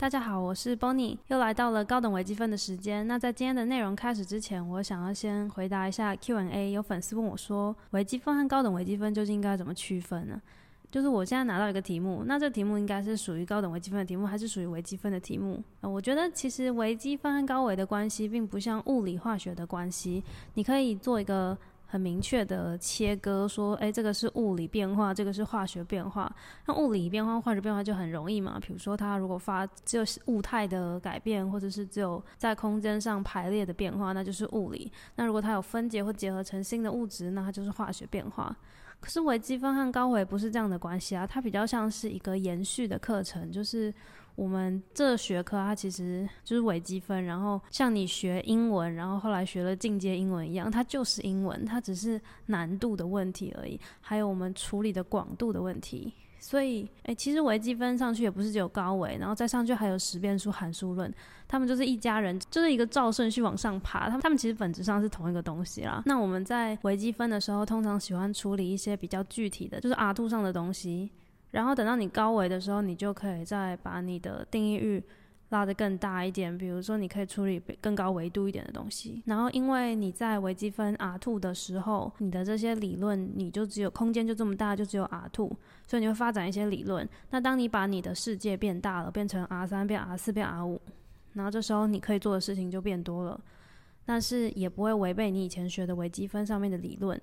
大家好，我是 Bonnie，又来到了高等微积分的时间。那在今天的内容开始之前，我想要先回答一下 Q&A。有粉丝问我说，微积分和高等微积分究竟应该怎么区分呢？就是我现在拿到一个题目，那这题目应该是属于高等微积分的题目，还是属于微积分的题目？呃，我觉得其实微积分和高维的关系，并不像物理化学的关系，你可以做一个。很明确的切割，说，哎，这个是物理变化，这个是化学变化。那物理变化、化学变化就很容易嘛。比如说，它如果发只有物态的改变，或者是只有在空间上排列的变化，那就是物理。那如果它有分解或结合成新的物质，那它就是化学变化。可是微积分和高维不是这样的关系啊，它比较像是一个延续的课程，就是。我们这学科它其实就是微积分，然后像你学英文，然后后来学了进阶英文一样，它就是英文，它只是难度的问题而已，还有我们处理的广度的问题。所以，诶，其实微积分上去也不是只有高维，然后再上去还有十变数、函数论，他们就是一家人，就是一个照顺序往上爬，他们他们其实本质上是同一个东西啦。那我们在微积分的时候，通常喜欢处理一些比较具体的，就是 R 图上的东西。然后等到你高维的时候，你就可以再把你的定义域拉得更大一点。比如说，你可以处理更高维度一点的东西。然后，因为你在微积分 R2 的时候，你的这些理论你就只有空间就这么大，就只有 R2，所以你会发展一些理论。那当你把你的世界变大了，变成 R 三、变 R 四、变 R 五，然后这时候你可以做的事情就变多了，但是也不会违背你以前学的微积分上面的理论，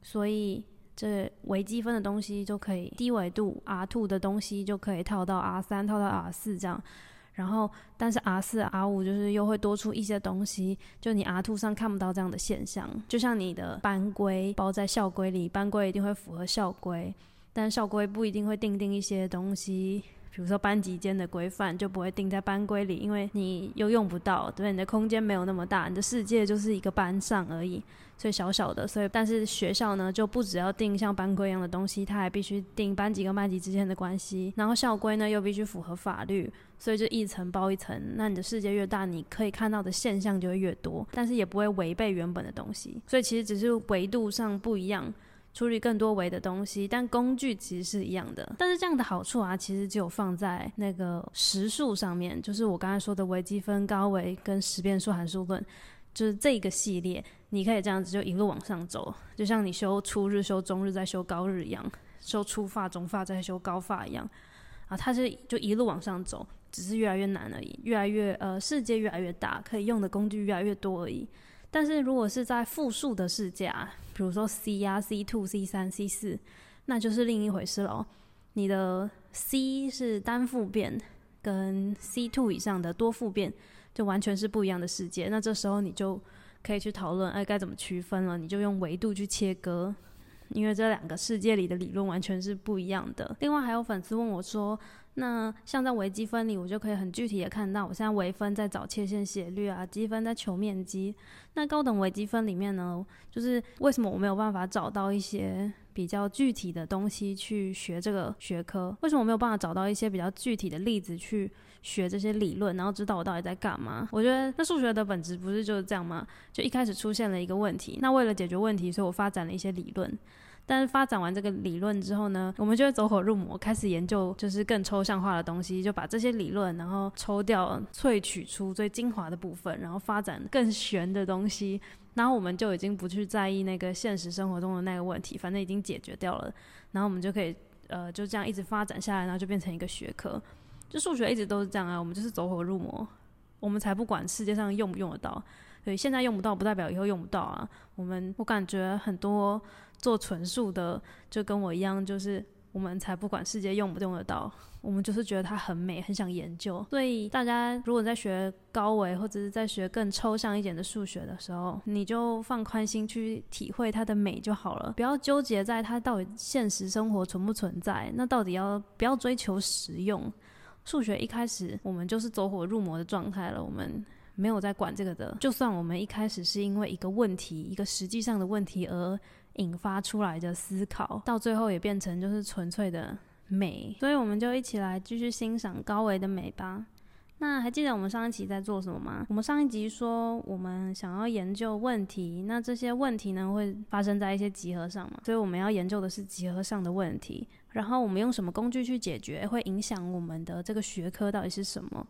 所以。这微积分的东西就可以低维度 R two 的东西就可以套到 R 三，套到 R 四这样，然后但是 R 四 R 五就是又会多出一些东西，就你 R two 上看不到这样的现象，就像你的班规包在校规里，班规一定会符合校规，但校规不一定会定定一些东西。比如说班级间的规范就不会定在班规里，因为你又用不到，对，你的空间没有那么大，你的世界就是一个班上而已，所以小小的，所以但是学校呢就不只要定像班规一样的东西，它还必须定班级跟班级之间的关系，然后校规呢又必须符合法律，所以就一层包一层，那你的世界越大，你可以看到的现象就会越多，但是也不会违背原本的东西，所以其实只是维度上不一样。处理更多维的东西，但工具其实是一样的。但是这样的好处啊，其实只有放在那个实数上面，就是我刚才说的微积分、高维跟十变数函数论，就是这个系列，你可以这样子就一路往上走，就像你修初日、修中日再修高日一样，修初发、中发再修高发一样啊，它是就一路往上走，只是越来越难而已，越来越呃世界越来越大，可以用的工具越来越多而已。但是如果是在复数的世界啊，比如说 C 呀、C two、C 三、C 四，那就是另一回事喽。你的 C 是单复变，跟 C two 以上的多复变，就完全是不一样的世界。那这时候你就可以去讨论，哎，该怎么区分了？你就用维度去切割，因为这两个世界里的理论完全是不一样的。另外还有粉丝问我说。那像在微积分里，我就可以很具体的看到，我现在微分在找切线斜率啊，积分在求面积。那高等微积分里面呢，就是为什么我没有办法找到一些比较具体的东西去学这个学科？为什么我没有办法找到一些比较具体的例子去学这些理论，然后知道我到底在干嘛？我觉得那数学的本质不是就是这样吗？就一开始出现了一个问题，那为了解决问题，所以我发展了一些理论。但是发展完这个理论之后呢，我们就会走火入魔，开始研究就是更抽象化的东西，就把这些理论，然后抽掉、萃取出最精华的部分，然后发展更玄的东西。然后我们就已经不去在意那个现实生活中的那个问题，反正已经解决掉了。然后我们就可以呃就这样一直发展下来，然后就变成一个学科。就数学一直都是这样啊，我们就是走火入魔，我们才不管世界上用不用得到。对，现在用不到不代表以后用不到啊。我们我感觉很多。做纯数的就跟我一样，就是我们才不管世界用不用得到，我们就是觉得它很美，很想研究。所以大家如果在学高维或者是在学更抽象一点的数学的时候，你就放宽心去体会它的美就好了，不要纠结在它到底现实生活存不存在。那到底要不要追求实用？数学一开始我们就是走火入魔的状态了，我们没有在管这个的。就算我们一开始是因为一个问题，一个实际上的问题而引发出来的思考，到最后也变成就是纯粹的美，所以我们就一起来继续欣赏高维的美吧。那还记得我们上一集在做什么吗？我们上一集说我们想要研究问题，那这些问题呢会发生在一些集合上嘛？所以我们要研究的是集合上的问题。然后我们用什么工具去解决，会影响我们的这个学科到底是什么。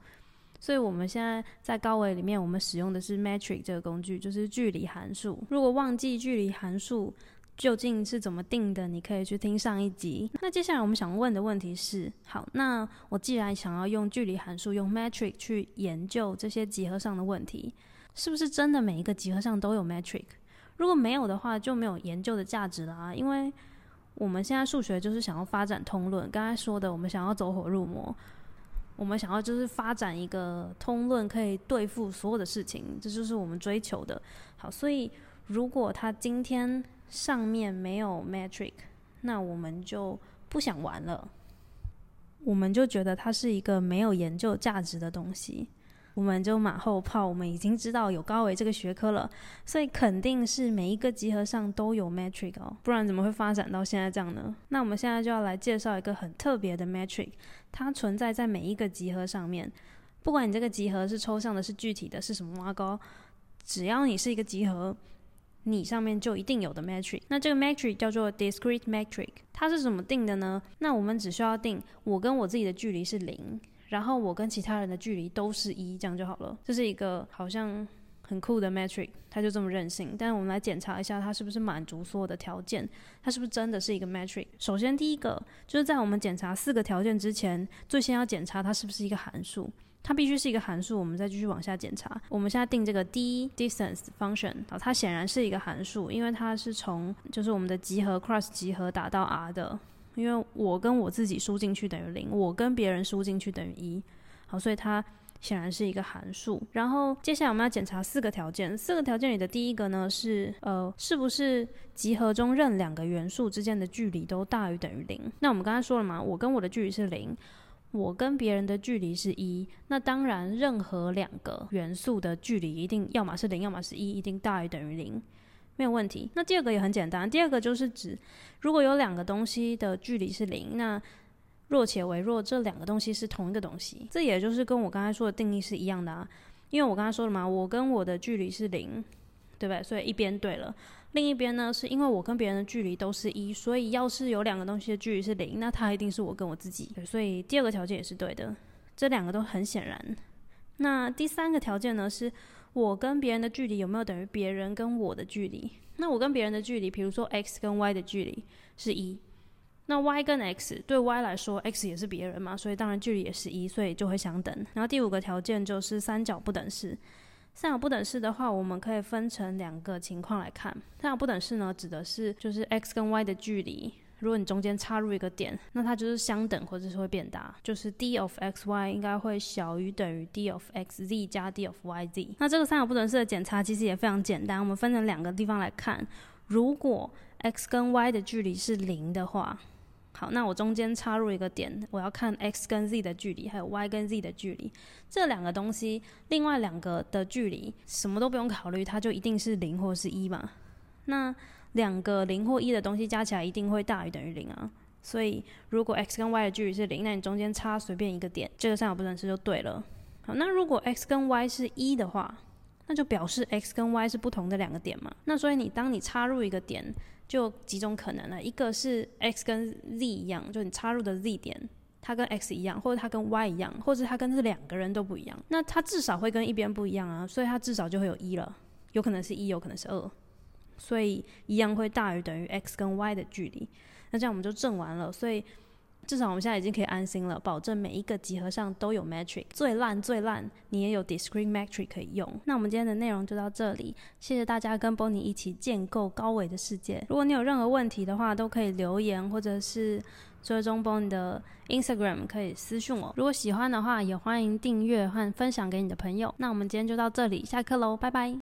所以我们现在在高维里面，我们使用的是 metric 这个工具，就是距离函数。如果忘记距离函数究竟是怎么定的，你可以去听上一集。那接下来我们想问的问题是：好，那我既然想要用距离函数，用 metric 去研究这些集合上的问题，是不是真的每一个集合上都有 metric？如果没有的话，就没有研究的价值了啊！因为我们现在数学就是想要发展通论，刚才说的，我们想要走火入魔。我们想要就是发展一个通论，可以对付所有的事情，这就是我们追求的。好，所以如果它今天上面没有 metric，那我们就不想玩了，我们就觉得它是一个没有研究价值的东西。我们就马后炮，我们已经知道有高维这个学科了，所以肯定是每一个集合上都有 metric 哦，不然怎么会发展到现在这样呢？那我们现在就要来介绍一个很特别的 metric，它存在在每一个集合上面，不管你这个集合是抽象的、是具体的、是什么挖高，只要你是一个集合，你上面就一定有的 metric。那这个 metric 叫做 discrete metric，它是怎么定的呢？那我们只需要定我跟我自己的距离是零。然后我跟其他人的距离都是一，这样就好了。这是一个好像很酷的 metric，它就这么任性。但是我们来检查一下，它是不是满足所有的条件？它是不是真的是一个 metric？首先第一个就是在我们检查四个条件之前，最先要检查它是不是一个函数。它必须是一个函数，我们再继续往下检查。我们现在定这个 d distance function，啊，它显然是一个函数，因为它是从就是我们的集合 cross 集合打到 R 的。因为我跟我自己输进去等于零，我跟别人输进去等于一，好，所以它显然是一个函数。然后接下来我们要检查四个条件，四个条件里的第一个呢是呃，是不是集合中任两个元素之间的距离都大于等于零？那我们刚才说了嘛，我跟我的距离是零，我跟别人的距离是一，那当然任何两个元素的距离一定要么是零，要么是一，一定大于等于零。没有问题。那第二个也很简单，第二个就是指，如果有两个东西的距离是零，那若且为若这两个东西是同一个东西，这也就是跟我刚才说的定义是一样的啊。因为我刚才说了嘛，我跟我的距离是零，对不对？所以一边对了，另一边呢，是因为我跟别人的距离都是一，所以要是有两个东西的距离是零，那它一定是我跟我自己。所以第二个条件也是对的，这两个都很显然。那第三个条件呢是。我跟别人的距离有没有等于别人跟我的距离？那我跟别人的距离，比如说 x 跟 y 的距离是一，那 y 跟 x 对 y 来说，x 也是别人嘛，所以当然距离也是一，所以就会相等。然后第五个条件就是三角不等式。三角不等式的话，我们可以分成两个情况来看。三角不等式呢，指的是就是 x 跟 y 的距离。如果你中间插入一个点，那它就是相等或者是会变大，就是 d of x y 应该会小于等于 d of x z 加 d of y z。那这个三角不等式的检查其实也非常简单，我们分成两个地方来看。如果 x 跟 y 的距离是零的话，好，那我中间插入一个点，我要看 x 跟 z 的距离，还有 y 跟 z 的距离，这两个东西，另外两个的距离什么都不用考虑，它就一定是零或是一嘛？那两个零或一的东西加起来一定会大于等于零啊，所以如果 x 跟 y 的距离是零，那你中间插随便一个点，这个三角不等式就对了。好，那如果 x 跟 y 是一的话，那就表示 x 跟 y 是不同的两个点嘛。那所以你当你插入一个点，就几种可能了，一个是 x 跟 z 一样，就你插入的 z 点，它跟 x 一样，或者它跟 y 一样，或者它跟这两个人都不一样，那它至少会跟一边不一样啊，所以它至少就会有一了，有可能是一，有可能是二。所以一样会大于等于 x 跟 y 的距离，那这样我们就证完了。所以至少我们现在已经可以安心了，保证每一个集合上都有 metric。最烂最烂，你也有 discrete metric 可以用。那我们今天的内容就到这里，谢谢大家跟 Bonnie 一起建构高维的世界。如果你有任何问题的话，都可以留言或者是追踪 Bonnie 的 Instagram 可以私讯我。如果喜欢的话，也欢迎订阅和分享给你的朋友。那我们今天就到这里，下课喽，拜拜。